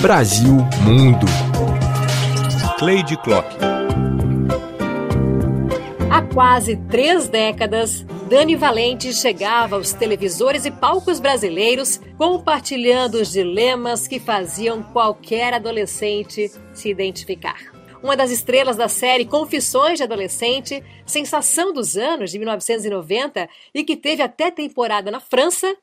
Brasil Mundo. Cleide Clock. Há quase três décadas, Dani Valente chegava aos televisores e palcos brasileiros compartilhando os dilemas que faziam qualquer adolescente se identificar. Uma das estrelas da série Confissões de Adolescente, sensação dos anos de 1990 e que teve até temporada na França,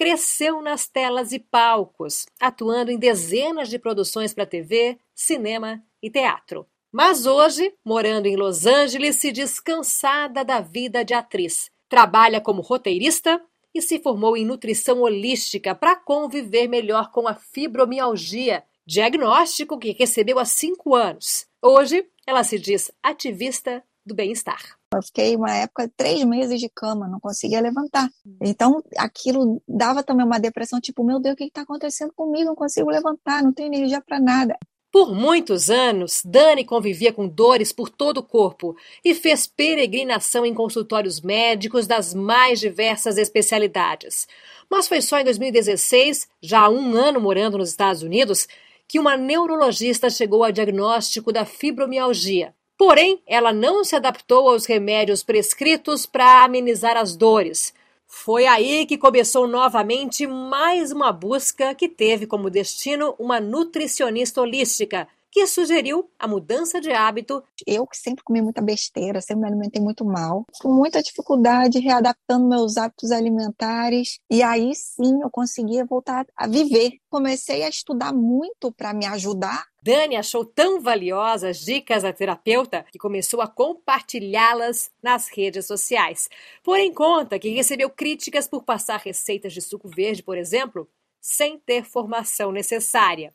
cresceu nas telas e palcos, atuando em dezenas de produções para TV, cinema e teatro. Mas hoje, morando em Los Angeles, se diz cansada da vida de atriz. Trabalha como roteirista e se formou em nutrição holística para conviver melhor com a fibromialgia, diagnóstico que recebeu há cinco anos. Hoje, ela se diz ativista do bem-estar. Eu fiquei uma época três meses de cama, não conseguia levantar. Então aquilo dava também uma depressão, tipo, meu Deus, o que está acontecendo comigo? Não consigo levantar, não tenho energia para nada. Por muitos anos, Dani convivia com dores por todo o corpo e fez peregrinação em consultórios médicos das mais diversas especialidades. Mas foi só em 2016, já há um ano morando nos Estados Unidos, que uma neurologista chegou ao diagnóstico da fibromialgia. Porém, ela não se adaptou aos remédios prescritos para amenizar as dores. Foi aí que começou novamente mais uma busca que teve como destino uma nutricionista holística, que sugeriu a mudança de hábito. Eu que sempre comi muita besteira, sempre me alimentei muito mal, com muita dificuldade readaptando meus hábitos alimentares, e aí sim eu conseguia voltar a viver. Comecei a estudar muito para me ajudar. Dani achou tão valiosas as dicas da terapeuta que começou a compartilhá-las nas redes sociais. Porém, conta que recebeu críticas por passar receitas de suco verde, por exemplo, sem ter formação necessária.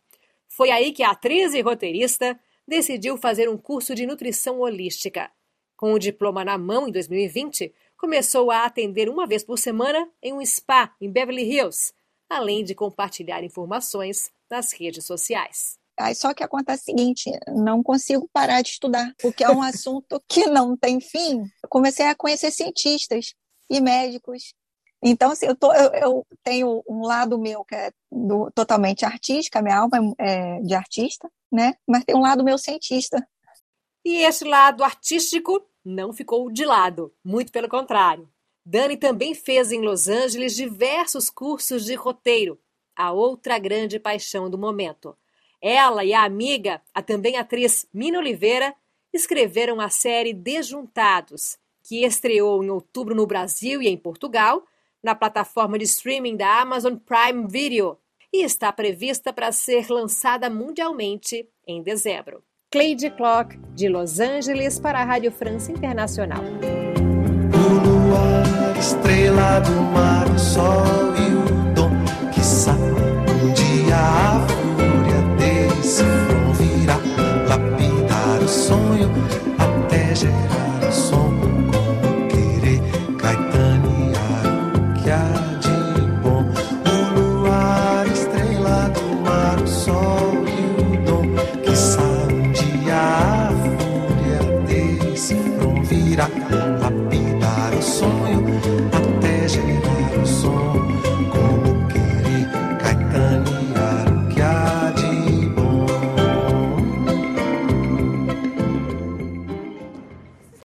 Foi aí que a atriz e roteirista decidiu fazer um curso de nutrição holística. Com o diploma na mão em 2020, começou a atender uma vez por semana em um spa em Beverly Hills, além de compartilhar informações nas redes sociais. Aí só que acontece o seguinte, não consigo parar de estudar, porque é um assunto que não tem fim. Eu comecei a conhecer cientistas e médicos então, assim, eu, tô, eu, eu, tenho um lado meu que é do, totalmente artística, minha alma é de artista, né? Mas tem um lado meu cientista. E esse lado artístico não ficou de lado, muito pelo contrário. Dani também fez em Los Angeles diversos cursos de roteiro, a outra grande paixão do momento. Ela e a amiga, a também atriz Mina Oliveira, escreveram a série Desjuntados, que estreou em outubro no Brasil e em Portugal na plataforma de streaming da Amazon Prime Video e está prevista para ser lançada mundialmente em dezembro. Cleide Clock, de Los Angeles, para a Rádio França Internacional. O luar, estrela do mar,